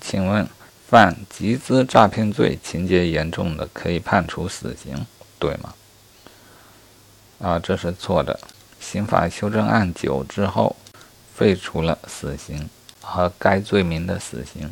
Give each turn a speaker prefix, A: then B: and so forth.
A: 请问犯集资诈骗罪情节严重的可以判处死刑对吗？啊这是错的。刑法修正案九之后废除了死刑和该罪名的死刑。